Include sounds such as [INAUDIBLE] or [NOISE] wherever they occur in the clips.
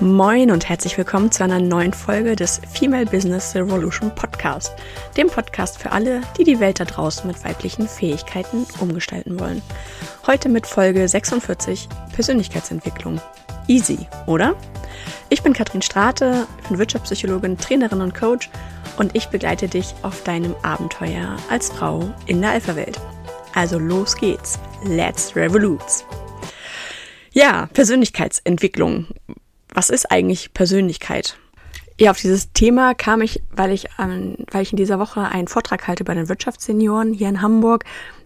Moin und herzlich willkommen zu einer neuen Folge des Female Business Revolution Podcast, dem Podcast für alle, die die Welt da draußen mit weiblichen Fähigkeiten umgestalten wollen. Heute mit Folge 46 Persönlichkeitsentwicklung. Easy, oder? Ich bin Katrin Strate, bin Wirtschaftspsychologin, Trainerin und Coach und ich begleite dich auf deinem Abenteuer als Frau in der Alpha-Welt. Also los geht's. Let's revolute. Ja, Persönlichkeitsentwicklung was ist eigentlich Persönlichkeit? Ja, auf dieses Thema kam ich, weil ich, ähm, weil ich in dieser Woche einen Vortrag halte bei den Wirtschaftssenioren hier in Hamburg.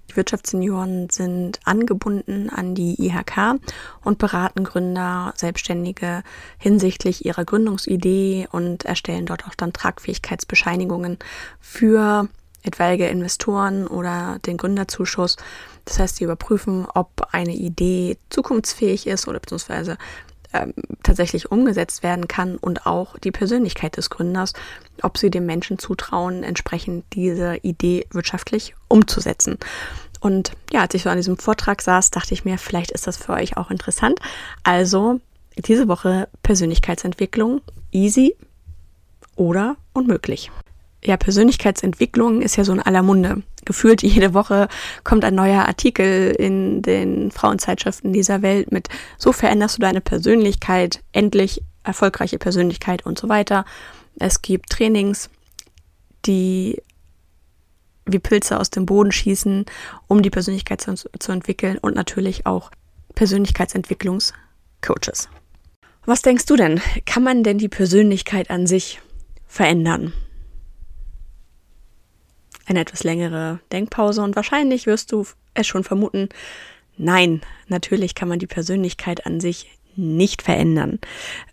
Die Wirtschaftssenioren sind angebunden an die IHK und beraten Gründer, Selbstständige hinsichtlich ihrer Gründungsidee und erstellen dort auch dann Tragfähigkeitsbescheinigungen für etwaige Investoren oder den Gründerzuschuss. Das heißt, sie überprüfen, ob eine Idee zukunftsfähig ist oder beziehungsweise ähm, tatsächlich umgesetzt werden kann und auch die Persönlichkeit des Gründers, ob sie dem Menschen zutrauen, entsprechend diese Idee wirtschaftlich umzusetzen. Und ja, als ich so an diesem Vortrag saß, dachte ich mir, vielleicht ist das für euch auch interessant. Also diese Woche Persönlichkeitsentwicklung, easy oder unmöglich ja, Persönlichkeitsentwicklung ist ja so in aller Munde. Gefühlt jede Woche kommt ein neuer Artikel in den Frauenzeitschriften dieser Welt mit so veränderst du deine Persönlichkeit, endlich erfolgreiche Persönlichkeit und so weiter. Es gibt Trainings, die wie Pilze aus dem Boden schießen, um die Persönlichkeit zu, zu entwickeln und natürlich auch Persönlichkeitsentwicklungscoaches. Was denkst du denn? Kann man denn die Persönlichkeit an sich verändern? Eine etwas längere Denkpause und wahrscheinlich wirst du es schon vermuten, nein, natürlich kann man die Persönlichkeit an sich nicht verändern.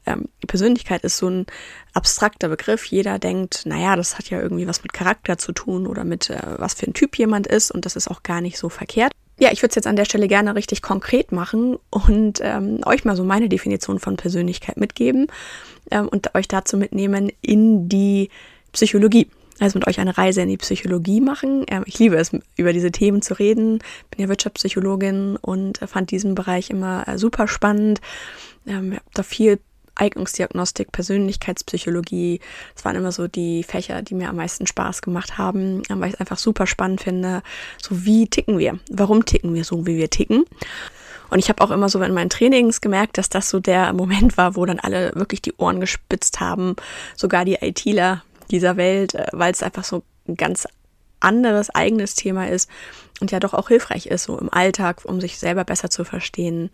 Ähm, Persönlichkeit ist so ein abstrakter Begriff. Jeder denkt, naja, das hat ja irgendwie was mit Charakter zu tun oder mit äh, was für ein Typ jemand ist und das ist auch gar nicht so verkehrt. Ja, ich würde es jetzt an der Stelle gerne richtig konkret machen und ähm, euch mal so meine Definition von Persönlichkeit mitgeben ähm, und euch dazu mitnehmen in die Psychologie also mit euch eine Reise in die Psychologie machen. Ähm, ich liebe es, über diese Themen zu reden. Bin ja Wirtschaftspsychologin und fand diesen Bereich immer äh, super spannend. Ähm, ich habe da viel Eignungsdiagnostik, Persönlichkeitspsychologie. Das waren immer so die Fächer, die mir am meisten Spaß gemacht haben, ähm, weil ich es einfach super spannend finde. So wie ticken wir? Warum ticken wir so, wie wir ticken? Und ich habe auch immer so in meinen Trainings gemerkt, dass das so der Moment war, wo dann alle wirklich die Ohren gespitzt haben, sogar die ITler, dieser Welt, äh, weil es einfach so ein ganz anderes eigenes Thema ist und ja doch auch hilfreich ist, so im Alltag, um sich selber besser zu verstehen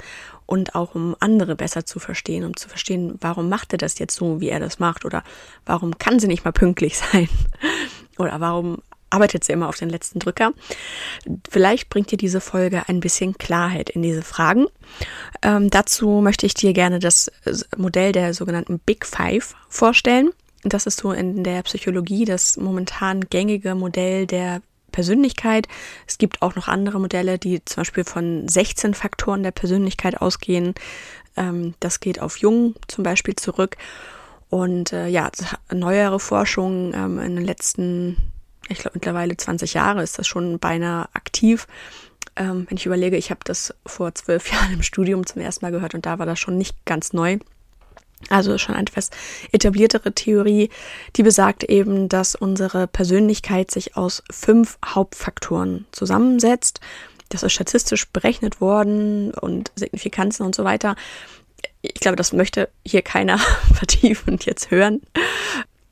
und auch um andere besser zu verstehen, um zu verstehen, warum macht er das jetzt so, wie er das macht oder warum kann sie nicht mal pünktlich [LAUGHS] sein oder warum arbeitet sie immer auf den letzten Drücker. Vielleicht bringt dir diese Folge ein bisschen Klarheit in diese Fragen. Ähm, dazu möchte ich dir gerne das Modell der sogenannten Big Five vorstellen. Das ist so in der Psychologie das momentan gängige Modell der Persönlichkeit. Es gibt auch noch andere Modelle, die zum Beispiel von 16 Faktoren der Persönlichkeit ausgehen. Ähm, das geht auf Jung zum Beispiel zurück. Und äh, ja, neuere Forschung ähm, in den letzten, ich glaube mittlerweile 20 Jahre ist das schon beinahe aktiv. Ähm, wenn ich überlege, ich habe das vor zwölf [LAUGHS] Jahren im Studium zum ersten Mal gehört und da war das schon nicht ganz neu. Also schon eine etwas etabliertere Theorie, die besagt eben, dass unsere Persönlichkeit sich aus fünf Hauptfaktoren zusammensetzt. Das ist statistisch berechnet worden und Signifikanzen und so weiter. Ich glaube, das möchte hier keiner [LAUGHS] vertiefend jetzt hören.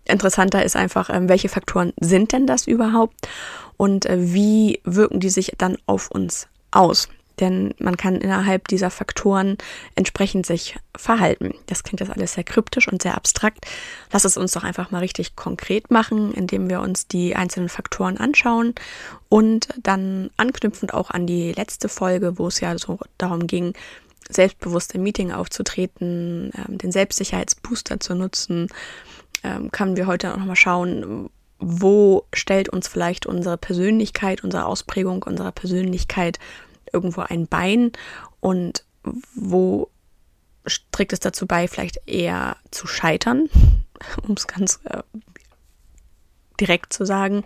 Interessanter ist einfach, ähm, welche Faktoren sind denn das überhaupt und äh, wie wirken die sich dann auf uns aus? Denn man kann innerhalb dieser Faktoren entsprechend sich verhalten. Das klingt jetzt alles sehr kryptisch und sehr abstrakt. Lass es uns doch einfach mal richtig konkret machen, indem wir uns die einzelnen Faktoren anschauen und dann anknüpfend auch an die letzte Folge, wo es ja so darum ging, selbstbewusst im Meeting aufzutreten, ähm, den Selbstsicherheitsbooster zu nutzen, ähm, können wir heute auch nochmal schauen, wo stellt uns vielleicht unsere Persönlichkeit, unsere Ausprägung unserer Persönlichkeit irgendwo ein Bein und wo trägt es dazu bei, vielleicht eher zu scheitern, [LAUGHS] um es ganz äh, direkt zu sagen,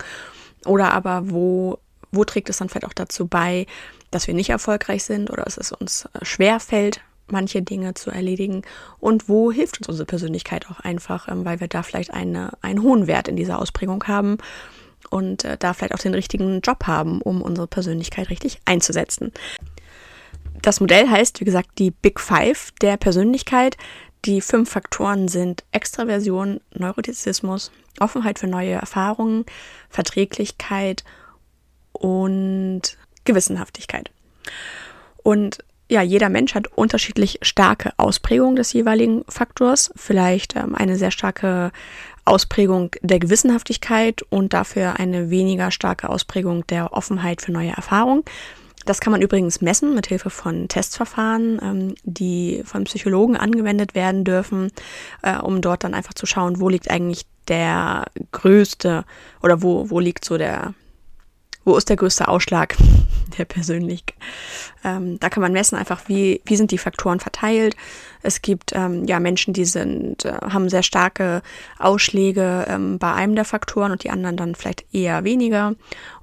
oder aber wo, wo trägt es dann vielleicht auch dazu bei, dass wir nicht erfolgreich sind oder dass es uns äh, schwer fällt, manche Dinge zu erledigen? Und wo hilft uns unsere Persönlichkeit auch einfach, ähm, weil wir da vielleicht eine, einen hohen Wert in dieser Ausprägung haben und äh, da vielleicht auch den richtigen Job haben, um unsere Persönlichkeit richtig einzusetzen. Das Modell heißt, wie gesagt, die Big Five der Persönlichkeit. Die fünf Faktoren sind Extraversion, Neurotizismus, Offenheit für neue Erfahrungen, Verträglichkeit und Gewissenhaftigkeit. Und ja, jeder Mensch hat unterschiedlich starke Ausprägungen des jeweiligen Faktors. Vielleicht ähm, eine sehr starke Ausprägung der Gewissenhaftigkeit und dafür eine weniger starke Ausprägung der Offenheit für neue Erfahrungen. Das kann man übrigens messen mit Hilfe von Testverfahren, ähm, die von Psychologen angewendet werden dürfen, äh, um dort dann einfach zu schauen, wo liegt eigentlich der größte oder wo, wo liegt so der, wo ist der größte Ausschlag [LAUGHS] der Persönlichkeit. Ähm, da kann man messen einfach, wie, wie sind die Faktoren verteilt. Es gibt ähm, ja Menschen, die sind, äh, haben sehr starke Ausschläge ähm, bei einem der Faktoren und die anderen dann vielleicht eher weniger.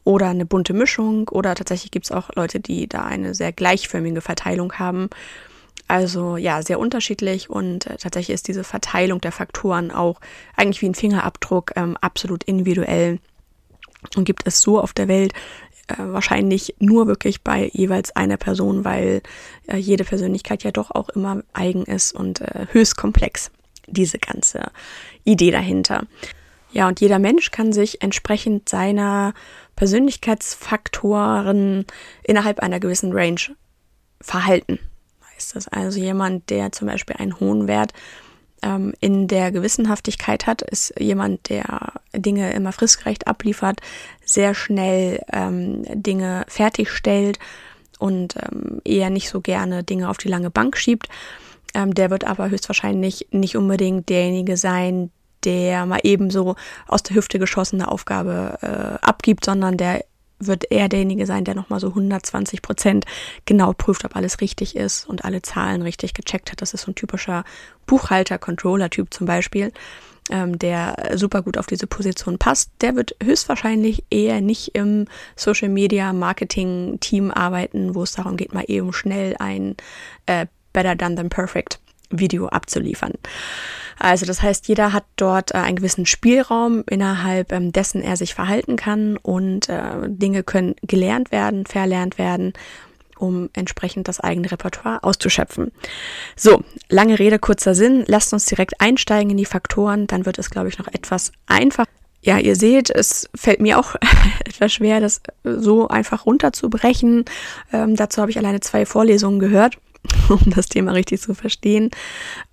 Oder eine bunte Mischung. Oder tatsächlich gibt es auch Leute, die da eine sehr gleichförmige Verteilung haben. Also ja, sehr unterschiedlich und äh, tatsächlich ist diese Verteilung der Faktoren auch eigentlich wie ein Fingerabdruck ähm, absolut individuell und gibt es so auf der Welt äh, wahrscheinlich nur wirklich bei jeweils einer Person, weil äh, jede Persönlichkeit ja doch auch immer eigen ist und äh, höchst komplex, diese ganze Idee dahinter. Ja, und jeder Mensch kann sich entsprechend seiner Persönlichkeitsfaktoren innerhalb einer gewissen Range verhalten. Heißt das also jemand, der zum Beispiel einen hohen Wert ähm, in der Gewissenhaftigkeit hat, ist jemand, der Dinge immer fristgerecht abliefert, sehr schnell ähm, Dinge fertigstellt und ähm, eher nicht so gerne Dinge auf die lange Bank schiebt. Ähm, der wird aber höchstwahrscheinlich nicht unbedingt derjenige sein, der mal ebenso aus der Hüfte geschossene Aufgabe äh, abgibt, sondern der wird er derjenige sein, der nochmal so 120 Prozent genau prüft, ob alles richtig ist und alle Zahlen richtig gecheckt hat. Das ist so ein typischer Buchhalter-Controller-Typ zum Beispiel, ähm, der super gut auf diese Position passt. Der wird höchstwahrscheinlich eher nicht im Social-Media-Marketing-Team arbeiten, wo es darum geht, mal eben schnell ein äh, Better Done Than Perfect Video abzuliefern. Also das heißt, jeder hat dort äh, einen gewissen Spielraum, innerhalb ähm, dessen er sich verhalten kann und äh, Dinge können gelernt werden, verlernt werden um entsprechend das eigene Repertoire auszuschöpfen. So, lange Rede, kurzer Sinn. Lasst uns direkt einsteigen in die Faktoren, dann wird es, glaube ich, noch etwas einfacher. Ja, ihr seht, es fällt mir auch [LAUGHS] etwas schwer, das so einfach runterzubrechen. Ähm, dazu habe ich alleine zwei Vorlesungen gehört. [LAUGHS] um das Thema richtig zu verstehen.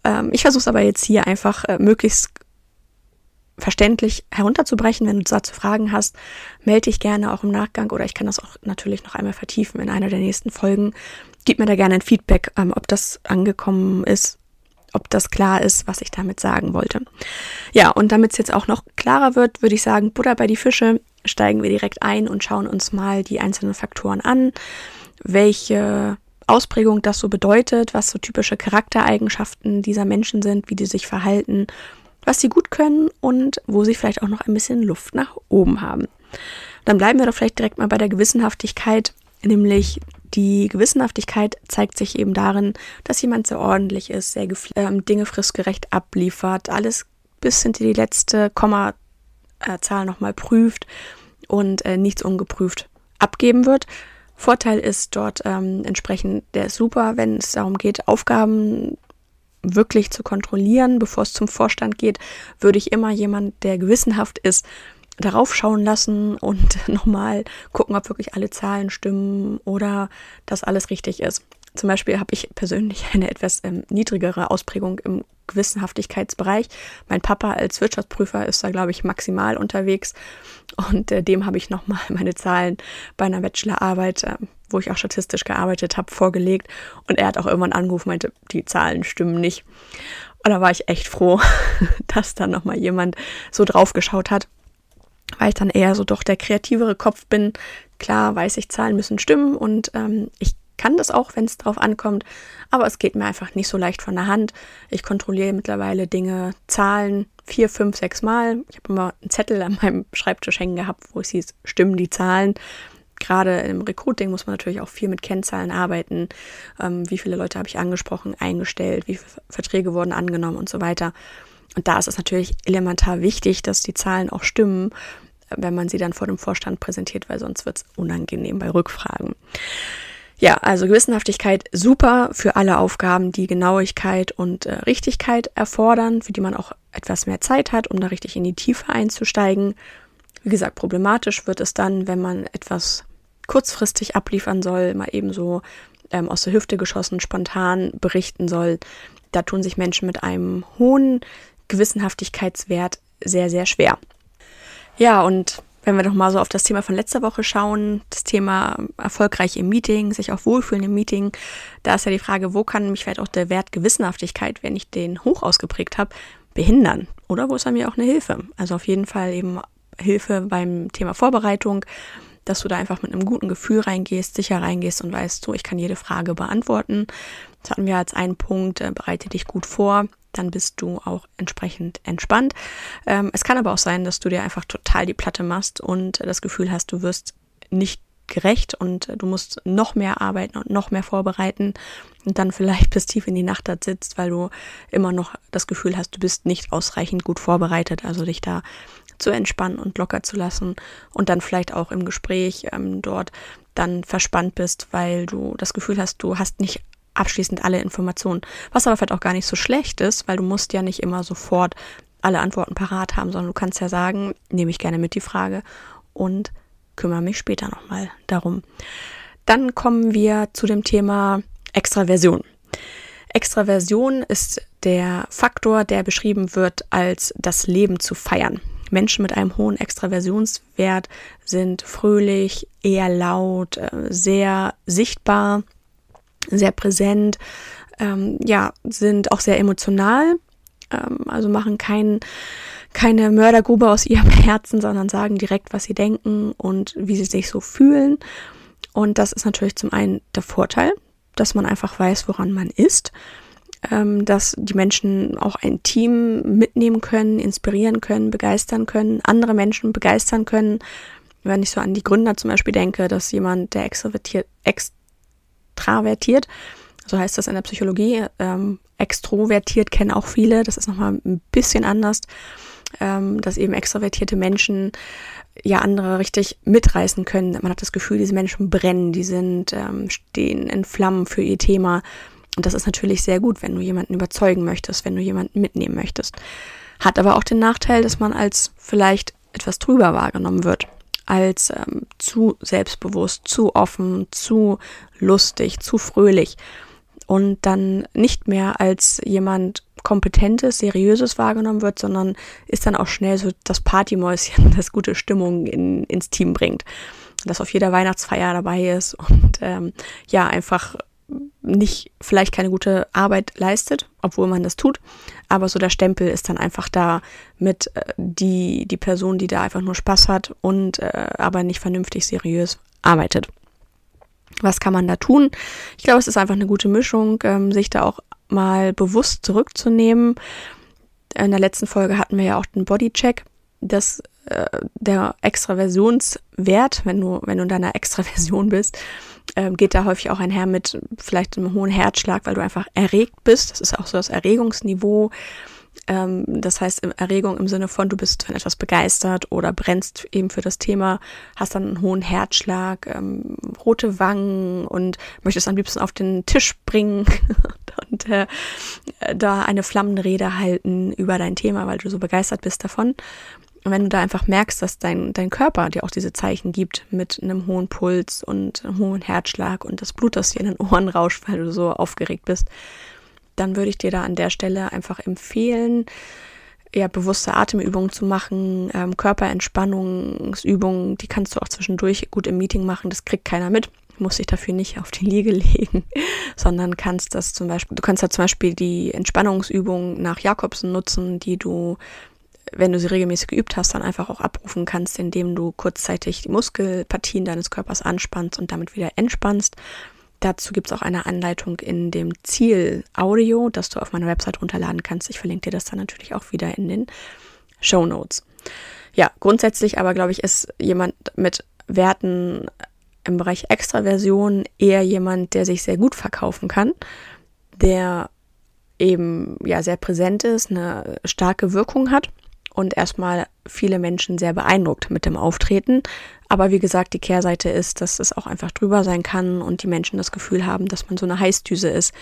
Ähm, ich versuche es aber jetzt hier einfach äh, möglichst verständlich herunterzubrechen. Wenn du dazu Fragen hast, melde dich gerne auch im Nachgang oder ich kann das auch natürlich noch einmal vertiefen in einer der nächsten Folgen. Gib mir da gerne ein Feedback, ähm, ob das angekommen ist, ob das klar ist, was ich damit sagen wollte. Ja, und damit es jetzt auch noch klarer wird, würde ich sagen, Butter bei die Fische, steigen wir direkt ein und schauen uns mal die einzelnen Faktoren an, welche Ausprägung das so bedeutet, was so typische Charaktereigenschaften dieser Menschen sind, wie die sich verhalten, was sie gut können und wo sie vielleicht auch noch ein bisschen Luft nach oben haben. Dann bleiben wir doch vielleicht direkt mal bei der Gewissenhaftigkeit, nämlich die Gewissenhaftigkeit zeigt sich eben darin, dass jemand sehr ordentlich ist, sehr ähm, Dinge fristgerecht abliefert, alles bis hinter die letzte Kommazahl nochmal prüft und äh, nichts ungeprüft abgeben wird. Vorteil ist dort ähm, entsprechend, der ist super, wenn es darum geht, Aufgaben wirklich zu kontrollieren, bevor es zum Vorstand geht, würde ich immer jemand, der gewissenhaft ist, darauf schauen lassen und [LAUGHS] nochmal gucken, ob wirklich alle Zahlen stimmen oder dass alles richtig ist. Zum Beispiel habe ich persönlich eine etwas ähm, niedrigere Ausprägung im Gewissenhaftigkeitsbereich. Mein Papa als Wirtschaftsprüfer ist da, glaube ich, maximal unterwegs. Und äh, dem habe ich nochmal [LAUGHS] meine Zahlen bei einer Bachelorarbeit, äh, wo ich auch statistisch gearbeitet habe, vorgelegt. Und er hat auch irgendwann angerufen, meinte, die Zahlen stimmen nicht. Und da war ich echt froh, [LAUGHS] dass dann nochmal jemand so drauf geschaut hat, weil ich dann eher so doch der kreativere Kopf bin. Klar weiß ich, Zahlen müssen stimmen und ähm, ich kann das auch, wenn es drauf ankommt, aber es geht mir einfach nicht so leicht von der Hand. Ich kontrolliere mittlerweile Dinge, Zahlen vier, fünf, sechs Mal. Ich habe immer einen Zettel an meinem Schreibtisch hängen gehabt, wo es hieß, stimmen die Zahlen. gerade im Recruiting muss man natürlich auch viel mit Kennzahlen arbeiten. Ähm, wie viele Leute habe ich angesprochen, eingestellt, wie viele Verträge wurden angenommen und so weiter. Und da ist es natürlich elementar wichtig, dass die Zahlen auch stimmen, wenn man sie dann vor dem Vorstand präsentiert, weil sonst wird es unangenehm bei Rückfragen. Ja, also Gewissenhaftigkeit super für alle Aufgaben, die Genauigkeit und äh, Richtigkeit erfordern, für die man auch etwas mehr Zeit hat, um da richtig in die Tiefe einzusteigen. Wie gesagt, problematisch wird es dann, wenn man etwas kurzfristig abliefern soll, mal eben so ähm, aus der Hüfte geschossen, spontan berichten soll. Da tun sich Menschen mit einem hohen Gewissenhaftigkeitswert sehr, sehr schwer. Ja, und wenn wir doch mal so auf das Thema von letzter Woche schauen, das Thema erfolgreich im Meeting, sich auch wohlfühlen im Meeting, da ist ja die Frage, wo kann mich vielleicht auch der Wert Gewissenhaftigkeit, wenn ich den hoch ausgeprägt habe, behindern? Oder wo ist er mir auch eine Hilfe? Also auf jeden Fall eben Hilfe beim Thema Vorbereitung, dass du da einfach mit einem guten Gefühl reingehst, sicher reingehst und weißt, so, ich kann jede Frage beantworten. Das hatten wir als einen Punkt, äh, bereite dich gut vor, dann bist du auch entsprechend entspannt. Ähm, es kann aber auch sein, dass du dir einfach total die Platte machst und das Gefühl hast, du wirst nicht gerecht und du musst noch mehr arbeiten und noch mehr vorbereiten und dann vielleicht [LAUGHS] bis tief in die Nacht da sitzt, weil du immer noch das Gefühl hast, du bist nicht ausreichend gut vorbereitet, also dich da zu entspannen und locker zu lassen und dann vielleicht auch im Gespräch ähm, dort dann verspannt bist, weil du das Gefühl hast, du hast nicht abschließend alle Informationen. Was aber vielleicht auch gar nicht so schlecht ist, weil du musst ja nicht immer sofort alle Antworten parat haben, sondern du kannst ja sagen, nehme ich gerne mit die Frage und kümmere mich später nochmal darum. Dann kommen wir zu dem Thema Extraversion. Extraversion ist der Faktor, der beschrieben wird als das Leben zu feiern. Menschen mit einem hohen Extraversionswert sind fröhlich, eher laut, äh, sehr sichtbar sehr präsent, ähm, ja, sind auch sehr emotional, ähm, also machen kein, keine Mördergrube aus ihrem [LAUGHS] Herzen, sondern sagen direkt, was sie denken und wie sie sich so fühlen. Und das ist natürlich zum einen der Vorteil, dass man einfach weiß, woran man ist, ähm, dass die Menschen auch ein Team mitnehmen können, inspirieren können, begeistern können, andere Menschen begeistern können. Wenn ich so an die Gründer zum Beispiel denke, dass jemand, der extrovertiert, ex extravertiert. So heißt das in der Psychologie. Ähm, extrovertiert kennen auch viele. Das ist nochmal ein bisschen anders, ähm, dass eben extrovertierte Menschen ja andere richtig mitreißen können. Man hat das Gefühl, diese Menschen brennen, die sind, ähm, stehen in Flammen für ihr Thema. Und das ist natürlich sehr gut, wenn du jemanden überzeugen möchtest, wenn du jemanden mitnehmen möchtest. Hat aber auch den Nachteil, dass man als vielleicht etwas drüber wahrgenommen wird als ähm, zu selbstbewusst, zu offen, zu lustig, zu fröhlich und dann nicht mehr als jemand Kompetentes, Seriöses wahrgenommen wird, sondern ist dann auch schnell so das Partymäuschen, [LAUGHS] das gute Stimmung in, ins Team bringt. Das auf jeder Weihnachtsfeier dabei ist und ähm, ja, einfach nicht vielleicht keine gute Arbeit leistet, obwohl man das tut, aber so der Stempel ist dann einfach da mit äh, die die Person, die da einfach nur Spaß hat und äh, aber nicht vernünftig seriös arbeitet. Was kann man da tun? Ich glaube, es ist einfach eine gute Mischung, ähm, sich da auch mal bewusst zurückzunehmen. In der letzten Folge hatten wir ja auch den Bodycheck, dass äh, der Extraversionswert, wenn du wenn du in deiner Extraversion bist, ähm, geht da häufig auch einher mit vielleicht einem hohen Herzschlag, weil du einfach erregt bist. Das ist auch so das Erregungsniveau. Ähm, das heißt, Erregung im Sinne von, du bist von etwas begeistert oder brennst eben für das Thema, hast dann einen hohen Herzschlag, ähm, rote Wangen und möchtest am liebsten auf den Tisch bringen [LAUGHS] und äh, da eine flammende Rede halten über dein Thema, weil du so begeistert bist davon. Und wenn du da einfach merkst, dass dein, dein Körper dir auch diese Zeichen gibt mit einem hohen Puls und einem hohen Herzschlag und das Blut, das dir in den Ohren rauscht, weil du so aufgeregt bist, dann würde ich dir da an der Stelle einfach empfehlen, ja, bewusste Atemübungen zu machen, ähm, Körperentspannungsübungen, die kannst du auch zwischendurch gut im Meeting machen, das kriegt keiner mit. Muss dich dafür nicht auf die Liege [LAUGHS] legen, sondern kannst das zum Beispiel, du kannst da zum Beispiel die Entspannungsübungen nach Jakobsen nutzen, die du wenn du sie regelmäßig geübt hast, dann einfach auch abrufen kannst, indem du kurzzeitig die Muskelpartien deines Körpers anspannst und damit wieder entspannst. Dazu gibt es auch eine Anleitung in dem Ziel-Audio, das du auf meiner Website runterladen kannst. Ich verlinke dir das dann natürlich auch wieder in den Show Notes. Ja, grundsätzlich aber glaube ich, ist jemand mit Werten im Bereich Extraversion eher jemand, der sich sehr gut verkaufen kann, der eben ja sehr präsent ist, eine starke Wirkung hat und erstmal viele Menschen sehr beeindruckt mit dem Auftreten. Aber wie gesagt, die Kehrseite ist, dass es auch einfach drüber sein kann und die Menschen das Gefühl haben, dass man so eine Heißdüse ist,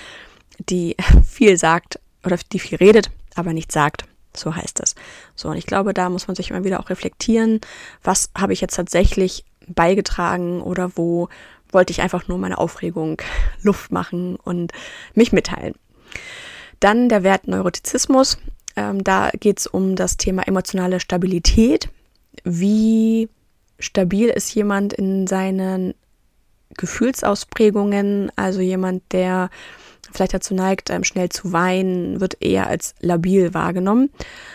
die [LAUGHS] viel sagt oder die viel redet, aber nicht sagt. So heißt es. So, und ich glaube, da muss man sich immer wieder auch reflektieren, was habe ich jetzt tatsächlich beigetragen oder wo wollte ich einfach nur meine Aufregung [LAUGHS] Luft machen und mich mitteilen. Dann der Wert Neurotizismus. Ähm, da geht es um das Thema emotionale Stabilität. Wie stabil ist jemand in seinen Gefühlsausprägungen? Also jemand, der vielleicht dazu neigt, ähm, schnell zu weinen, wird eher als labil wahrgenommen.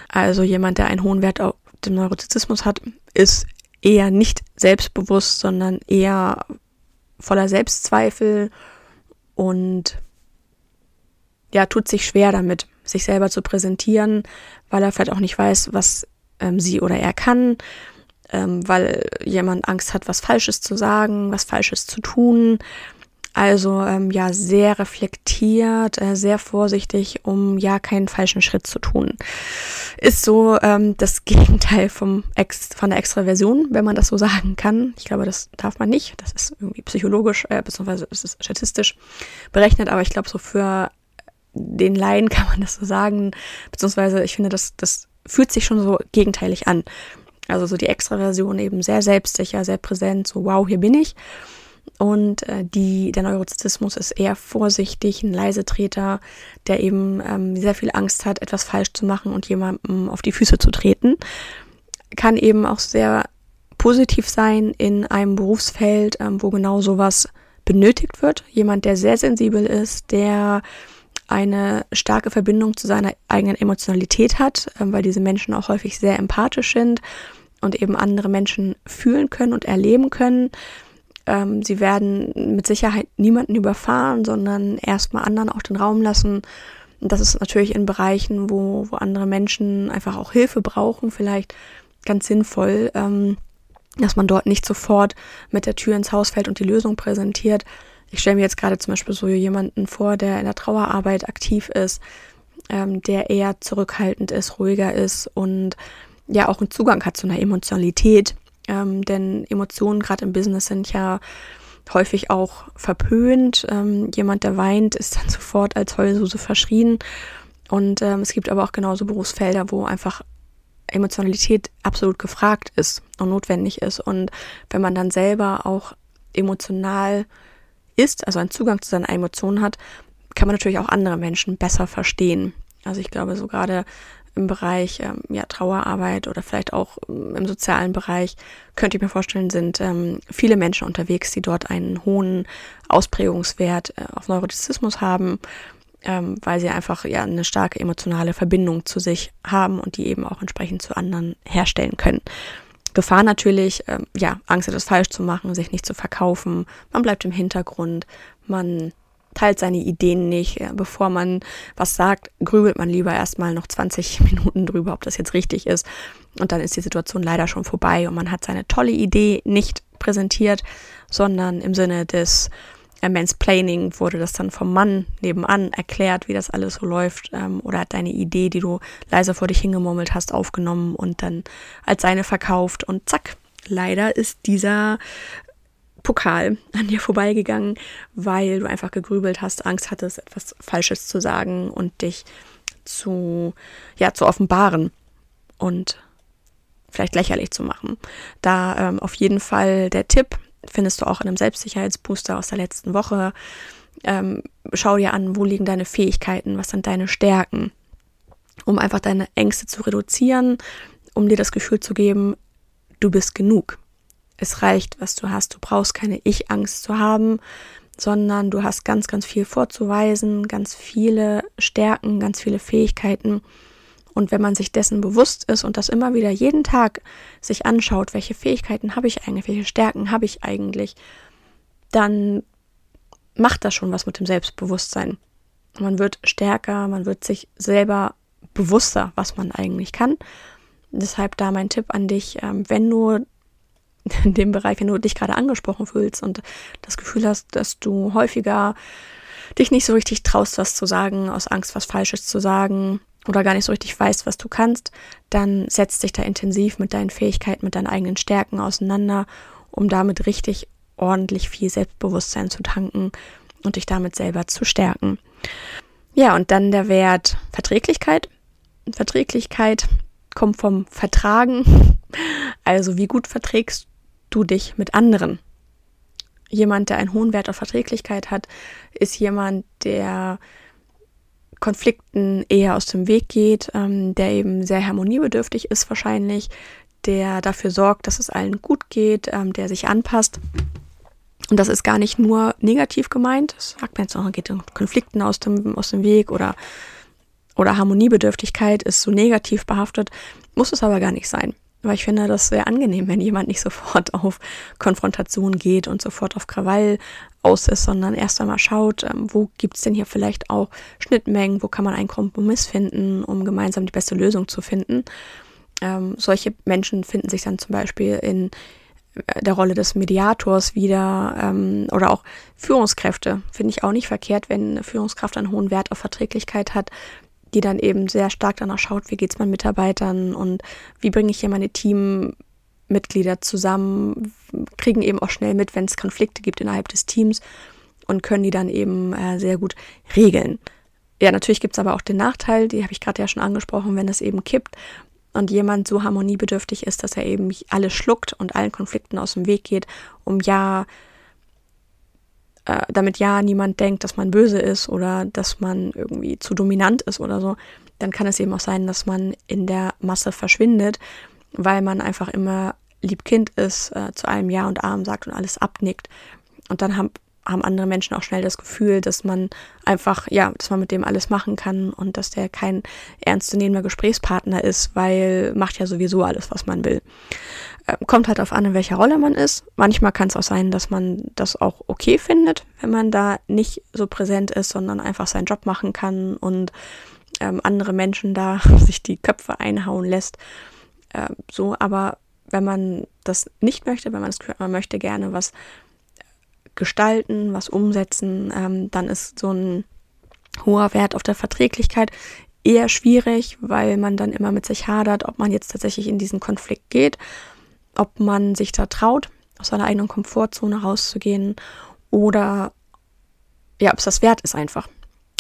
Also jemand, der einen hohen Wert auf den Neurotizismus hat, ist eher nicht selbstbewusst, sondern eher voller Selbstzweifel und ja, tut sich schwer damit, sich selber zu präsentieren, weil er vielleicht auch nicht weiß, was ähm, sie oder er kann, ähm, weil jemand Angst hat, was Falsches zu sagen, was Falsches zu tun. Also ähm, ja, sehr reflektiert, äh, sehr vorsichtig, um ja keinen falschen Schritt zu tun. Ist so ähm, das [LAUGHS] Gegenteil vom Ex von der Extraversion, wenn man das so sagen kann. Ich glaube, das darf man nicht. Das ist irgendwie psychologisch, äh, beziehungsweise ist es statistisch berechnet, aber ich glaube, so für den Laien [LAUGHS] kann man das so sagen, beziehungsweise ich finde, das, das fühlt sich schon so gegenteilig an. Also so die Extraversion eben sehr selbstsicher, sehr präsent, so wow, hier bin ich. Und äh, die, der Neurotizismus ist eher vorsichtig, ein Leisetreter, der eben ähm, sehr viel Angst hat, etwas falsch zu machen und jemandem auf die Füße zu treten. Kann eben auch sehr positiv sein in einem Berufsfeld, ähm, wo genau sowas benötigt wird. Jemand, der sehr sensibel ist, der eine starke Verbindung zu seiner eigenen Emotionalität hat, ähm, weil diese Menschen auch häufig sehr empathisch sind und eben andere Menschen fühlen können und erleben können. Ähm, sie werden mit Sicherheit niemanden überfahren, sondern erstmal anderen auch den Raum lassen. Und das ist natürlich in Bereichen, wo, wo andere Menschen einfach auch Hilfe brauchen, vielleicht ganz sinnvoll, ähm, dass man dort nicht sofort mit der Tür ins Haus fällt und die Lösung präsentiert, ich stelle mir jetzt gerade zum Beispiel so jemanden vor, der in der Trauerarbeit aktiv ist, ähm, der eher zurückhaltend ist, ruhiger ist und ja auch einen Zugang hat zu einer Emotionalität. Ähm, denn Emotionen gerade im Business sind ja häufig auch verpönt. Ähm, jemand, der weint, ist dann [LAUGHS] sofort als Heulsuse verschrien. Und ähm, es gibt aber auch genauso Berufsfelder, wo einfach Emotionalität absolut gefragt ist und notwendig ist. Und wenn man dann selber auch emotional ist, also einen Zugang zu seinen Emotionen hat, kann man natürlich auch andere Menschen besser verstehen. Also ich glaube, so gerade im Bereich ähm, ja, Trauerarbeit oder vielleicht auch ähm, im sozialen Bereich, könnte ich mir vorstellen, sind ähm, viele Menschen unterwegs, die dort einen hohen Ausprägungswert äh, auf Neurotizismus haben, ähm, weil sie einfach ja eine starke emotionale Verbindung zu sich haben und die eben auch entsprechend zu anderen herstellen können. Gefahr natürlich, äh, ja, Angst, etwas falsch zu machen, sich nicht zu verkaufen. Man bleibt im Hintergrund, man teilt seine Ideen nicht. Ja, bevor man was sagt, grübelt man lieber erstmal noch 20 [LAUGHS] Minuten drüber, ob das jetzt richtig ist. Und dann ist die Situation leider schon vorbei und man hat seine tolle Idee nicht präsentiert, sondern im Sinne des äh, Mansplaining wurde das dann vom Mann nebenan erklärt, wie das alles so läuft, ähm, oder hat deine Idee, die du leise vor dich hingemurmelt hast, aufgenommen und dann als seine verkauft und zack, leider ist dieser Pokal an dir vorbeigegangen, weil du einfach gegrübelt hast, Angst hattest, etwas Falsches zu sagen und dich zu, ja, zu offenbaren und vielleicht lächerlich zu machen. Da ähm, auf jeden Fall der Tipp, findest du auch in einem Selbstsicherheitsbooster aus der letzten Woche. Ähm, schau dir an, wo liegen deine Fähigkeiten, was sind deine Stärken, um einfach deine Ängste zu reduzieren, um dir das Gefühl zu geben, du bist genug. Es reicht, was du hast. Du brauchst keine Ich-Angst zu haben, sondern du hast ganz, ganz viel vorzuweisen, ganz viele Stärken, ganz viele Fähigkeiten und wenn man sich dessen bewusst ist und das immer wieder jeden Tag sich anschaut, welche Fähigkeiten habe ich eigentlich, welche Stärken habe ich eigentlich, dann macht das schon was mit dem Selbstbewusstsein. Man wird stärker, man wird sich selber bewusster, was man eigentlich kann. Deshalb da mein Tipp an dich, ähm, wenn du [LAUGHS] in dem Bereich, wenn du dich gerade angesprochen fühlst und das Gefühl hast, dass du häufiger dich nicht so richtig traust, was zu sagen, aus Angst, was Falsches zu sagen oder gar nicht so richtig weißt, was du kannst, dann setz dich da intensiv mit deinen Fähigkeiten, mit deinen eigenen Stärken auseinander, um damit richtig ordentlich viel Selbstbewusstsein zu tanken und dich damit selber zu stärken. Ja, und dann der Wert Verträglichkeit. Verträglichkeit kommt vom Vertragen. [LAUGHS] Also wie gut verträgst du dich mit anderen? Jemand, der einen hohen Wert auf Verträglichkeit hat, ist jemand, der Konflikten eher aus dem Weg geht, ähm, der eben sehr harmoniebedürftig ist wahrscheinlich, der dafür sorgt, dass es allen gut geht, ähm, der sich anpasst. Und das ist gar nicht nur negativ gemeint. Das sagt man jetzt auch, geht um Konflikten aus dem, aus dem Weg oder, oder Harmoniebedürftigkeit ist so negativ behaftet. Muss es aber gar nicht sein. Weil ich finde das sehr angenehm, wenn jemand nicht [LAUGHS] sofort auf Konfrontation geht und sofort auf Krawall aus ist, sondern erst einmal schaut, ähm, wo gibt es denn hier vielleicht auch Schnittmengen, wo kann man einen Kompromiss finden, um gemeinsam die beste Lösung zu finden. Ähm, solche Menschen finden sich dann zum Beispiel in äh, der Rolle des Mediators wieder ähm, oder auch Führungskräfte. Finde ich auch nicht verkehrt, wenn eine Führungskraft einen hohen Wert auf Verträglichkeit hat, die dann eben sehr stark danach schaut, wie geht es meinen Mitarbeitern und wie bringe ich hier meine Teammitglieder zusammen, kriegen eben auch schnell mit, wenn es Konflikte gibt innerhalb des Teams und können die dann eben äh, sehr gut regeln. Ja, natürlich gibt es aber auch den Nachteil, die habe ich gerade ja schon angesprochen, wenn es eben kippt und jemand so harmoniebedürftig ist, dass er eben alles schluckt und allen Konflikten aus dem Weg geht, um ja, äh, damit ja niemand denkt, dass man böse ist oder dass man irgendwie zu dominant ist oder so, dann kann es eben auch sein, dass man in der Masse verschwindet, weil man einfach immer Liebkind ist, äh, zu allem Ja und Arm sagt und alles abnickt. Und dann haben, haben andere Menschen auch schnell das Gefühl, dass man einfach, ja, dass man mit dem alles machen kann und dass der kein ernstzunehmender Gesprächspartner ist, weil macht ja sowieso alles, was man will. Ähm, kommt halt auf an, in welcher Rolle man ist. Manchmal kann es auch sein, dass man das auch okay findet, wenn man da nicht so präsent ist, sondern einfach seinen Job machen kann und ähm, andere Menschen da [LAUGHS] sich die Köpfe einhauen lässt. Ähm, so, aber wenn man das nicht möchte, wenn man das man möchte gerne was gestalten, was umsetzen, ähm, dann ist so ein hoher Wert auf der Verträglichkeit eher schwierig, weil man dann immer mit sich hadert, ob man jetzt tatsächlich in diesen Konflikt geht, ob man sich da traut, aus seiner eigenen Komfortzone rauszugehen oder ja, ob es das wert ist einfach.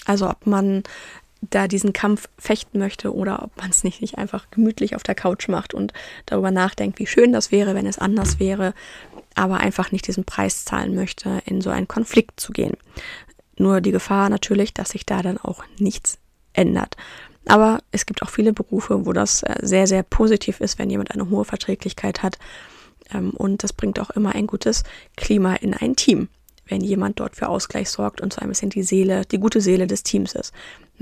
Also ob man da diesen Kampf fechten möchte oder ob man es nicht, nicht einfach gemütlich auf der Couch macht und darüber nachdenkt, wie schön das wäre, wenn es anders wäre, aber einfach nicht diesen Preis zahlen möchte, in so einen Konflikt zu gehen. Nur die Gefahr natürlich, dass sich da dann auch nichts ändert. Aber es gibt auch viele Berufe, wo das äh, sehr, sehr positiv ist, wenn jemand eine hohe Verträglichkeit hat. Ähm, und das bringt auch immer ein gutes Klima in ein Team, wenn jemand dort für Ausgleich sorgt und so ein bisschen die Seele, die gute Seele des Teams ist.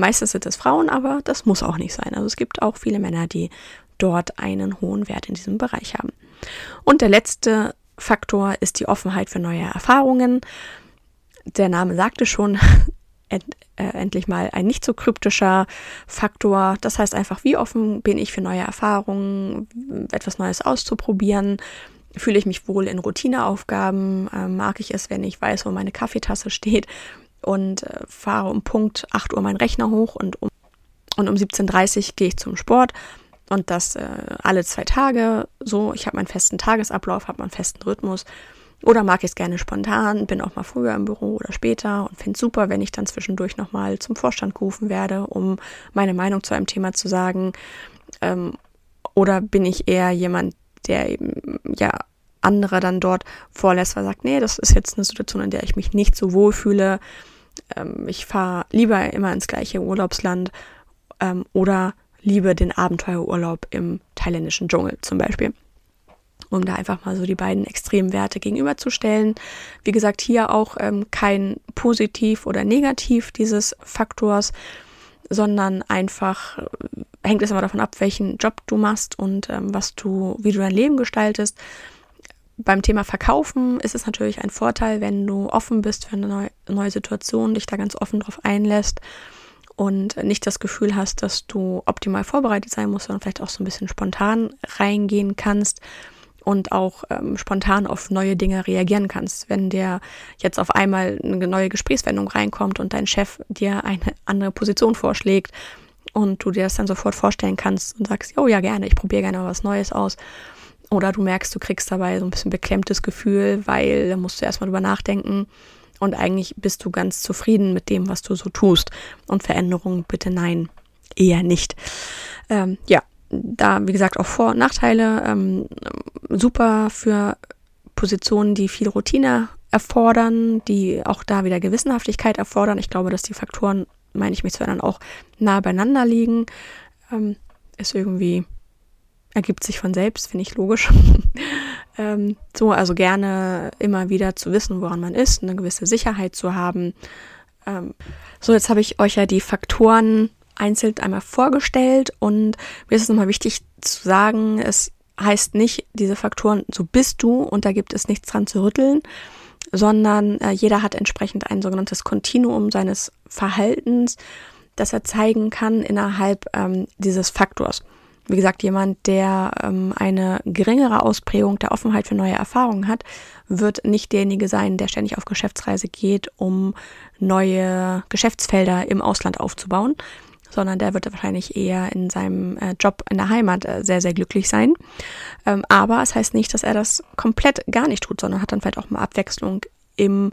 Meistens sind es Frauen, aber das muss auch nicht sein. Also es gibt auch viele Männer, die dort einen hohen Wert in diesem Bereich haben. Und der letzte Faktor ist die Offenheit für neue Erfahrungen. Der Name sagte schon, [LAUGHS] äh, endlich mal ein nicht so kryptischer Faktor. Das heißt einfach, wie offen bin ich für neue Erfahrungen, etwas Neues auszuprobieren. Fühle ich mich wohl in Routineaufgaben? Äh, mag ich es, wenn ich weiß, wo meine Kaffeetasse steht und äh, fahre um Punkt 8 Uhr meinen Rechner hoch und um, und um 17.30 Uhr gehe ich zum Sport und das äh, alle zwei Tage so. Ich habe meinen festen Tagesablauf, habe meinen festen Rhythmus. Oder mag ich es gerne spontan, bin auch mal früher im Büro oder später und finde es super, wenn ich dann zwischendurch nochmal zum Vorstand gerufen werde, um meine Meinung zu einem Thema zu sagen. Ähm, oder bin ich eher jemand, der eben, ja, andere dann dort vorlässt, weil sagt, nee, das ist jetzt eine Situation, in der ich mich nicht so wohl fühle. Ähm, ich fahre lieber immer ins gleiche Urlaubsland ähm, oder liebe den Abenteuerurlaub im thailändischen Dschungel zum Beispiel. Um da einfach mal so die beiden extremen Werte gegenüberzustellen. Wie gesagt, hier auch ähm, kein Positiv oder Negativ dieses Faktors, sondern einfach äh, hängt es immer davon ab, welchen Job du machst und ähm, was du, wie du dein Leben gestaltest. Beim Thema Verkaufen ist es natürlich ein Vorteil, wenn du offen bist für eine neue, Situation, dich da ganz offen drauf einlässt und nicht das Gefühl hast, dass du optimal vorbereitet sein musst, sondern vielleicht auch so ein bisschen spontan reingehen kannst und auch ähm, spontan auf neue Dinge reagieren kannst. Wenn dir jetzt auf einmal eine neue Gesprächswendung reinkommt und dein Chef dir eine andere Position vorschlägt und du dir das dann sofort vorstellen kannst und sagst, oh ja, gerne, ich probiere gerne mal was Neues aus. Oder du merkst, du kriegst dabei so ein bisschen beklemmtes Gefühl, weil da musst du erstmal drüber nachdenken und eigentlich bist du ganz zufrieden mit dem, was du so tust. Und Veränderungen bitte nein, eher nicht. Ähm, ja, da, wie gesagt, auch Vor- und Nachteile. Ähm, super für Positionen, die viel Routine erfordern, die auch da wieder Gewissenhaftigkeit erfordern. Ich glaube, dass die Faktoren, meine ich mich zu erinnern, auch nah beieinander liegen. Ähm, ist irgendwie, ergibt sich von selbst, finde ich logisch. [LAUGHS] ähm, so, also gerne immer wieder zu wissen, woran man ist, eine gewisse Sicherheit zu haben. Ähm, so, jetzt habe ich euch ja die Faktoren einzeln einmal vorgestellt und mir ist es nochmal wichtig zu sagen, es heißt nicht, diese Faktoren, so bist du und da gibt es nichts dran zu rütteln, sondern äh, jeder hat entsprechend ein sogenanntes Kontinuum seines Verhaltens, das er zeigen kann innerhalb ähm, dieses Faktors. Wie gesagt, jemand, der ähm, eine geringere Ausprägung der Offenheit für neue Erfahrungen hat, wird nicht derjenige sein, der ständig auf Geschäftsreise geht, um neue Geschäftsfelder im Ausland aufzubauen, sondern der wird wahrscheinlich eher in seinem äh, Job in der Heimat äh, sehr, sehr glücklich sein. Ähm, aber es heißt nicht, dass er das komplett gar nicht tut, sondern hat dann vielleicht auch mal Abwechslung im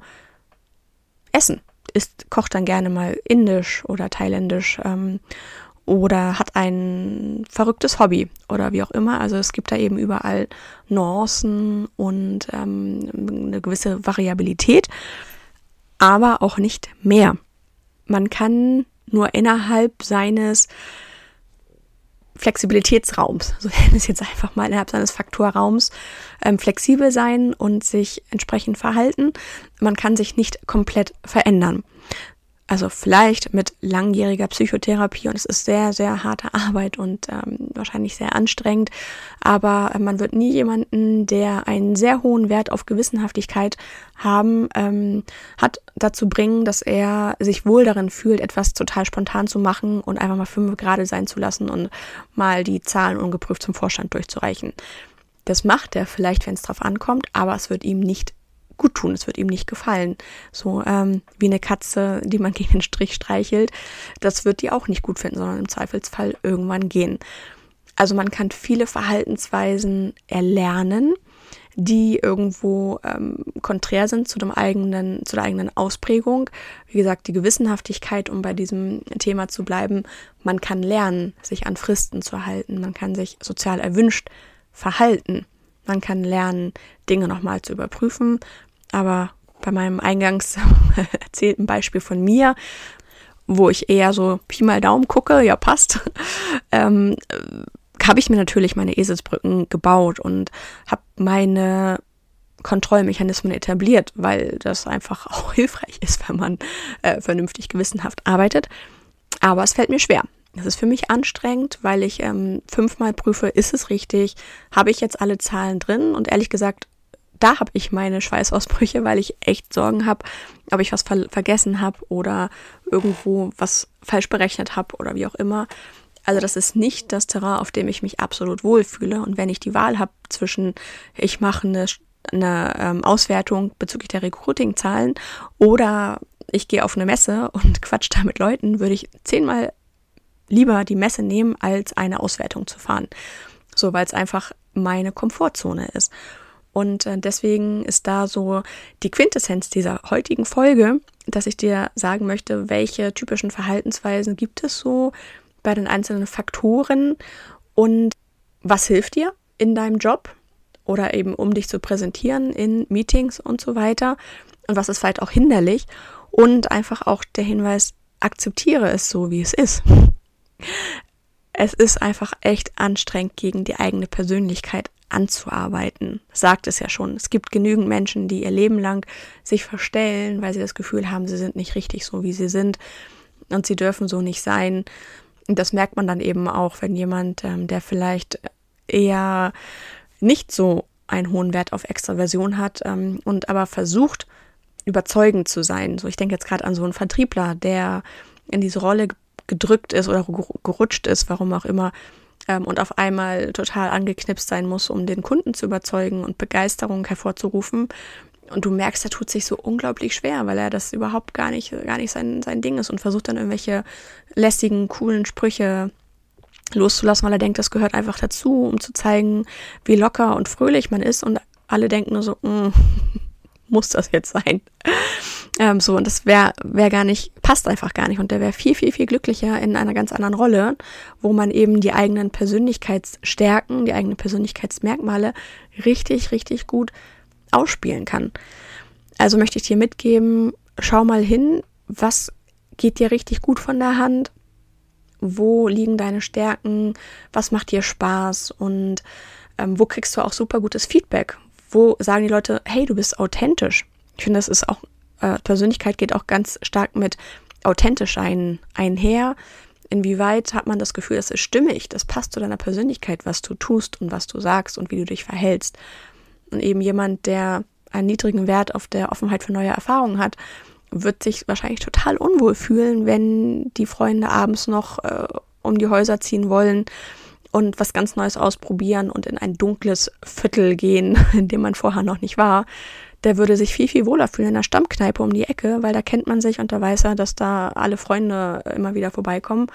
Essen. Ist, kocht dann gerne mal indisch oder thailändisch ähm, oder hat ein verrücktes Hobby oder wie auch immer. Also es gibt da eben überall Nuancen und ähm, eine gewisse Variabilität, aber auch nicht mehr. Man kann nur innerhalb seines Flexibilitätsraums, so [LAUGHS] nennen wir es jetzt einfach mal innerhalb seines Faktorraums, ähm, flexibel sein und sich entsprechend verhalten. Man kann sich nicht komplett verändern. Also vielleicht mit langjähriger Psychotherapie und es ist sehr, sehr harte Arbeit und ähm, wahrscheinlich sehr anstrengend. Aber äh, man wird nie jemanden, der einen sehr hohen Wert auf Gewissenhaftigkeit haben, ähm, hat dazu bringen, dass er sich wohl darin fühlt, etwas total spontan zu machen und einfach mal fünf gerade sein zu lassen und mal die Zahlen ungeprüft zum Vorstand durchzureichen. Das macht er vielleicht, wenn es drauf ankommt, aber es wird ihm nicht gut tun, es wird ihm nicht gefallen. So ähm, wie eine Katze, die man [LAUGHS] gegen den Strich streichelt, das wird die auch nicht gut finden, sondern im Zweifelsfall irgendwann gehen. Also man kann viele Verhaltensweisen erlernen, die irgendwo ähm, konträr sind zu dem eigenen, zu der eigenen Ausprägung. Wie gesagt, die Gewissenhaftigkeit, um bei diesem Thema zu bleiben, man kann lernen, sich an Fristen zu halten, man kann sich sozial erwünscht verhalten. Man kann lernen, Dinge nochmal zu überprüfen. Aber bei meinem eingangs [LAUGHS] erzählten Beispiel von mir, wo ich eher so Pi mal Daumen gucke, ja passt, [LAUGHS] ähm, habe ich mir natürlich meine Eselsbrücken gebaut und habe meine Kontrollmechanismen etabliert, weil das einfach [LAUGHS] auch hilfreich ist, wenn man äh, vernünftig gewissenhaft arbeitet. Aber es fällt mir schwer. Es ist für mich anstrengend, weil ich ähm, fünfmal prüfe, ist es richtig, habe ich jetzt alle Zahlen drin und ehrlich gesagt da habe ich meine Schweißausbrüche, weil ich echt Sorgen habe, ob ich was ver vergessen habe oder irgendwo was falsch berechnet habe oder wie auch immer. Also das ist nicht das Terrain, auf dem ich mich absolut wohlfühle. Und wenn ich die Wahl habe zwischen, ich mache eine, eine ähm, Auswertung bezüglich der Recruiting-Zahlen oder ich gehe auf eine Messe und [LAUGHS] quatsch da mit Leuten, würde ich zehnmal lieber die Messe nehmen, als eine Auswertung zu fahren. So, weil es einfach meine Komfortzone ist. Und äh, deswegen ist da so die Quintessenz dieser heutigen Folge, dass ich dir sagen möchte, welche typischen Verhaltensweisen gibt es so bei den einzelnen Faktoren und was hilft dir in deinem Job oder eben um dich zu präsentieren in Meetings und so weiter und was ist vielleicht auch hinderlich und einfach auch der Hinweis, akzeptiere es so, wie es ist. [LAUGHS] Es ist einfach echt anstrengend, gegen die eigene Persönlichkeit anzuarbeiten. Sagt es ja schon. Es gibt genügend Menschen, die ihr Leben lang sich verstellen, weil sie das Gefühl haben, sie sind nicht richtig so, wie sie sind und sie dürfen so nicht sein. Und das merkt man dann eben auch, wenn jemand, ähm, der vielleicht eher nicht so einen hohen Wert auf Extraversion hat ähm, und aber versucht, überzeugend zu sein. So, ich denke jetzt gerade an so einen Vertriebler, der in diese Rolle gedrückt ist oder gerutscht ist, warum auch immer, ähm, und auf einmal total angeknipst sein muss, um den Kunden zu überzeugen und Begeisterung hervorzurufen. Und du merkst, er tut sich so unglaublich schwer, weil er das überhaupt gar nicht, gar nicht sein, sein Ding ist und versucht dann irgendwelche lässigen, coolen Sprüche loszulassen, weil er denkt, das gehört einfach dazu, um zu zeigen, wie locker und fröhlich man ist. Und alle denken nur so, mm, [LAUGHS] muss das jetzt sein? Ähm, so, und das wäre wär gar nicht, passt einfach gar nicht. Und der wäre viel, viel, viel glücklicher in einer ganz anderen Rolle, wo man eben die eigenen Persönlichkeitsstärken, die eigenen Persönlichkeitsmerkmale richtig, richtig gut ausspielen kann. Also möchte ich dir mitgeben, schau mal hin, was geht dir richtig gut von der Hand, wo liegen deine Stärken, was macht dir Spaß und ähm, wo kriegst du auch super gutes Feedback, wo sagen die Leute, hey, du bist authentisch. Ich finde, das ist auch, äh, Persönlichkeit geht auch ganz stark mit authentisch ein, einher. Inwieweit hat man das Gefühl, das ist stimmig, das passt zu deiner Persönlichkeit, was du tust und was du sagst und wie du dich verhältst. Und eben jemand, der einen niedrigen Wert auf der Offenheit für neue Erfahrungen hat, wird sich wahrscheinlich total unwohl fühlen, wenn die Freunde abends noch äh, um die Häuser ziehen wollen und was ganz Neues ausprobieren und in ein dunkles Viertel gehen, [LAUGHS] in dem man vorher noch nicht war, der würde sich viel, viel wohler fühlen in der Stammkneipe um die Ecke, weil da kennt man sich und da weiß er, dass da alle Freunde immer wieder vorbeikommen.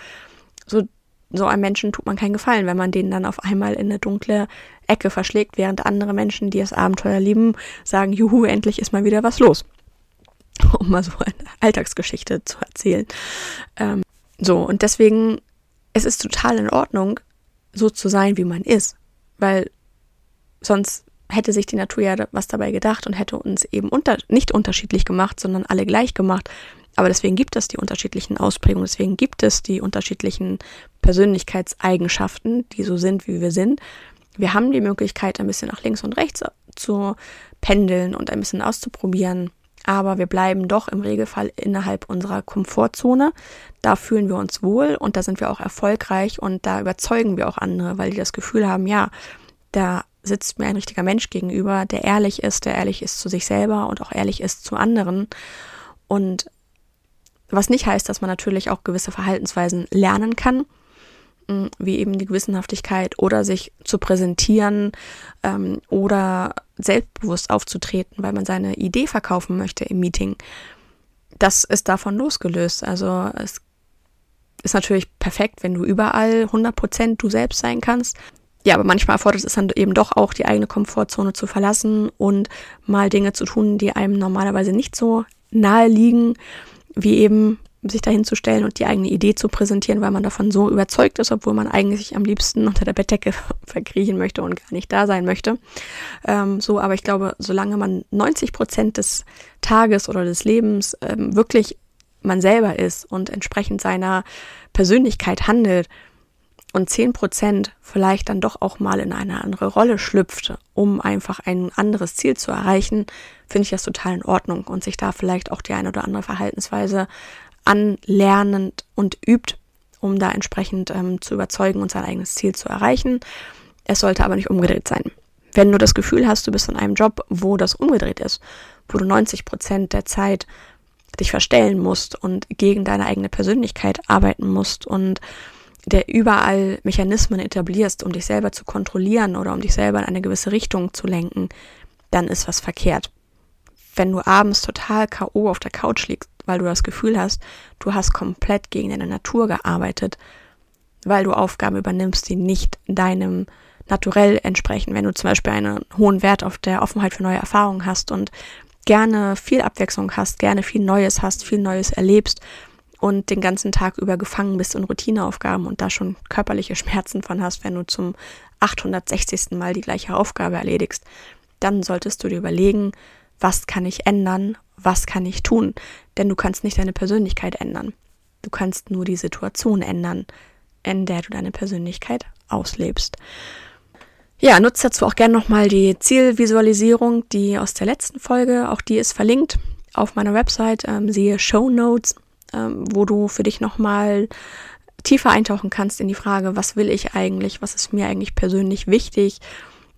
So, so einem Menschen tut man keinen Gefallen, wenn man den dann auf einmal in eine dunkle Ecke verschlägt, während andere Menschen, die das Abenteuer lieben, sagen, juhu, endlich ist mal wieder was los. [LAUGHS] Um mal so eine Alltagsgeschichte zu erzählen. Ähm, so, und deswegen, es ist total in Ordnung, so zu sein, wie man ist. Weil sonst hätte sich die Natur ja was dabei gedacht und hätte uns eben unter, nicht unterschiedlich gemacht, sondern alle gleich gemacht. Aber deswegen gibt es die unterschiedlichen Ausprägungen, deswegen gibt es die unterschiedlichen Persönlichkeitseigenschaften, die so sind, wie wir sind. Wir haben die Möglichkeit, ein bisschen nach links und rechts zu pendeln und ein bisschen auszuprobieren, aber wir bleiben doch im Regelfall innerhalb unserer Komfortzone. Da fühlen wir uns wohl und da sind wir auch erfolgreich und da überzeugen wir auch andere, weil die das Gefühl haben, ja, da sitzt mir ein richtiger Mensch gegenüber, der ehrlich ist, der ehrlich ist zu sich selber und auch ehrlich ist zu anderen. Und was nicht heißt, dass man natürlich auch gewisse Verhaltensweisen lernen kann, wie eben die Gewissenhaftigkeit oder sich zu präsentieren ähm, oder selbstbewusst aufzutreten, weil man seine Idee verkaufen möchte im Meeting. Das ist davon losgelöst. Also es ist natürlich perfekt, wenn du überall 100% du selbst sein kannst. Ja, aber manchmal erfordert es dann eben doch auch, die eigene Komfortzone zu verlassen und mal Dinge zu tun, die einem normalerweise nicht so nahe liegen, wie eben sich dahin zu stellen und die eigene Idee zu präsentieren, weil man davon so überzeugt ist, obwohl man eigentlich am liebsten unter der Bettdecke [LAUGHS] verkriechen möchte und gar nicht da sein möchte. Ähm, so, aber ich glaube, solange man 90 Prozent des Tages oder des Lebens ähm, wirklich man selber ist und entsprechend seiner Persönlichkeit handelt und 10 Prozent vielleicht dann doch auch mal in eine andere Rolle schlüpft, um einfach ein anderes Ziel zu erreichen, finde ich das total in Ordnung und sich da vielleicht auch die eine oder andere Verhaltensweise anlernend und übt, um da entsprechend ähm, zu überzeugen und sein eigenes Ziel zu erreichen. Es sollte aber nicht umgedreht sein. Wenn du das Gefühl hast, du bist in einem Job, wo das umgedreht ist, wo du 90 Prozent der Zeit dich verstellen musst und gegen deine eigene Persönlichkeit arbeiten musst und der überall Mechanismen etablierst, um dich selber zu kontrollieren oder um dich selber in eine gewisse Richtung zu lenken, dann ist was verkehrt. Wenn du abends total K.O. auf der Couch liegst weil du das Gefühl hast, du hast komplett gegen deine Natur gearbeitet, weil du Aufgaben übernimmst, die nicht deinem Naturell entsprechen. Wenn du zum Beispiel einen hohen Wert auf der Offenheit für neue Erfahrungen hast und gerne viel Abwechslung hast, gerne viel Neues hast, viel Neues erlebst und den ganzen Tag über gefangen bist in Routineaufgaben und da schon körperliche Schmerzen von hast, wenn du zum 860. Mal die gleiche Aufgabe erledigst, dann solltest du dir überlegen, was kann ich ändern, was kann ich tun, denn du kannst nicht deine Persönlichkeit ändern. Du kannst nur die Situation ändern, in der du deine Persönlichkeit auslebst. Ja, nutze dazu auch gerne nochmal die Zielvisualisierung, die aus der letzten Folge, auch die ist verlinkt auf meiner Website, ähm, siehe Show Notes, ähm, wo du für dich nochmal tiefer eintauchen kannst in die Frage, was will ich eigentlich, was ist mir eigentlich persönlich wichtig,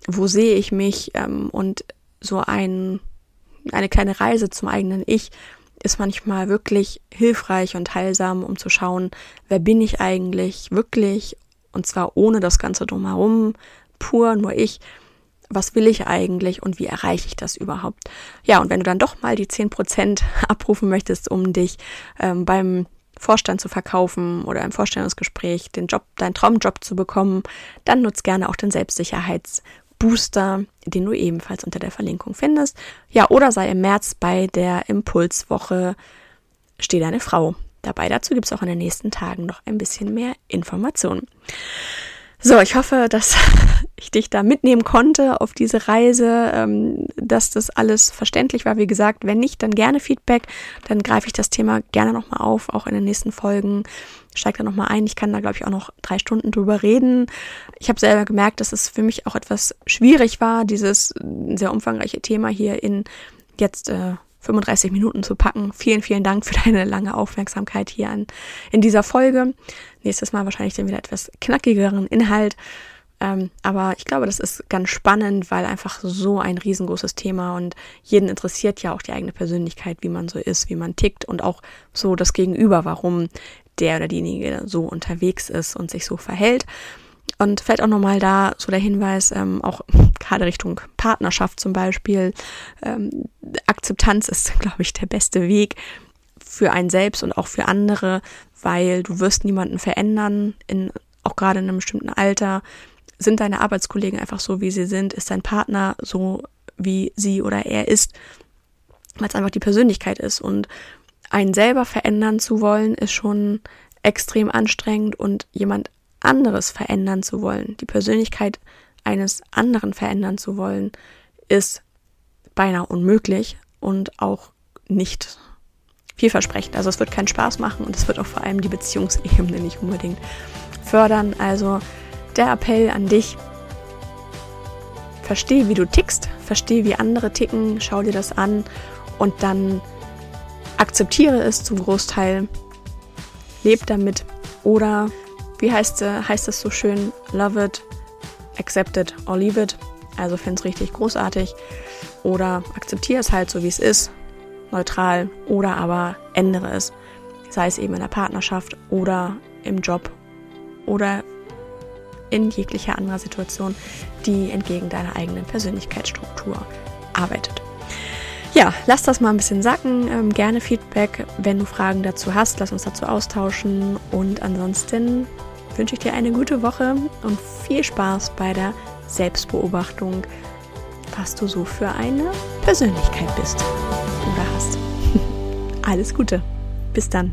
wo sehe ich mich ähm, und so ein eine kleine Reise zum eigenen Ich ist manchmal wirklich hilfreich und heilsam, um zu schauen, wer bin ich eigentlich wirklich Und zwar ohne das Ganze drumherum, pur nur ich. Was will ich eigentlich und wie erreiche ich das überhaupt? Ja, und wenn du dann doch mal die 10% [LAUGHS] abrufen möchtest, um dich ähm, beim Vorstand zu verkaufen oder im Vorstellungsgespräch den Job, deinen Traumjob zu bekommen, dann nutz gerne auch den Selbstsicherheitsbooster, den du ebenfalls unter der Verlinkung findest. Ja, oder sei im März bei der Impulswoche Steh deine Frau dabei. Dazu gibt es auch in den nächsten Tagen noch ein bisschen mehr Informationen. So, ich hoffe, dass [LAUGHS] ich dich da mitnehmen konnte auf diese Reise, ähm, dass das alles verständlich war. Wie gesagt, wenn nicht, dann gerne Feedback. Dann greife ich das Thema gerne nochmal auf, auch in den nächsten Folgen. Steig da nochmal ein. Ich kann da, glaube ich, auch noch drei Stunden drüber reden. Ich habe selber gemerkt, dass es für mich auch etwas schwierig war, dieses sehr umfangreiche Thema hier in jetzt äh, 35 Minuten zu packen. Vielen, vielen Dank für deine lange Aufmerksamkeit hier an, in dieser Folge. Nächstes Mal wahrscheinlich dann wieder etwas knackigeren Inhalt. Ähm, aber ich glaube, das ist ganz spannend, weil einfach so ein riesengroßes Thema und jeden interessiert ja auch die eigene Persönlichkeit, wie man so ist, wie man tickt und auch so das Gegenüber, warum der oder diejenige so unterwegs ist und sich so verhält. Und vielleicht auch nochmal da so der Hinweis, ähm, auch [LAUGHS] gerade Richtung Partnerschaft zum Beispiel, ähm, Akzeptanz ist, [LAUGHS] glaube ich, der beste Weg für einen selbst und auch für andere, weil du wirst niemanden verändern, in, auch gerade in einem bestimmten Alter. Sind deine Arbeitskollegen einfach so, wie sie sind? Ist dein Partner so, wie sie oder er ist? Weil es einfach die Persönlichkeit ist. Und einen selber verändern zu wollen, ist schon extrem anstrengend und jemand anderes verändern zu wollen, die Persönlichkeit eines anderen verändern zu wollen, ist beinahe unmöglich und auch nicht vielversprechend. Also es wird keinen Spaß machen und es wird auch vor allem die Beziehungsebene nicht unbedingt fördern. Also der Appell an dich, versteh, wie du tickst, versteh, wie andere ticken, schau dir das an und dann akzeptiere es zum Großteil, leb damit oder wie heißt, äh, heißt es so schön, love it, accept it or leave it. Also finde es richtig großartig. Oder akzeptiere es halt so, wie es ist, neutral. Oder aber ändere es. Sei es eben in der Partnerschaft oder im Job oder in jeglicher anderer Situation, die entgegen deiner eigenen Persönlichkeitsstruktur arbeitet. Ja, lass das mal ein bisschen sacken. Ähm, gerne Feedback, wenn du Fragen dazu hast. Lass uns dazu austauschen. Und ansonsten wünsche ich dir eine gute Woche und viel Spaß bei der Selbstbeobachtung, was du so für eine Persönlichkeit bist oder hast. [LAUGHS] Alles Gute. Bis dann.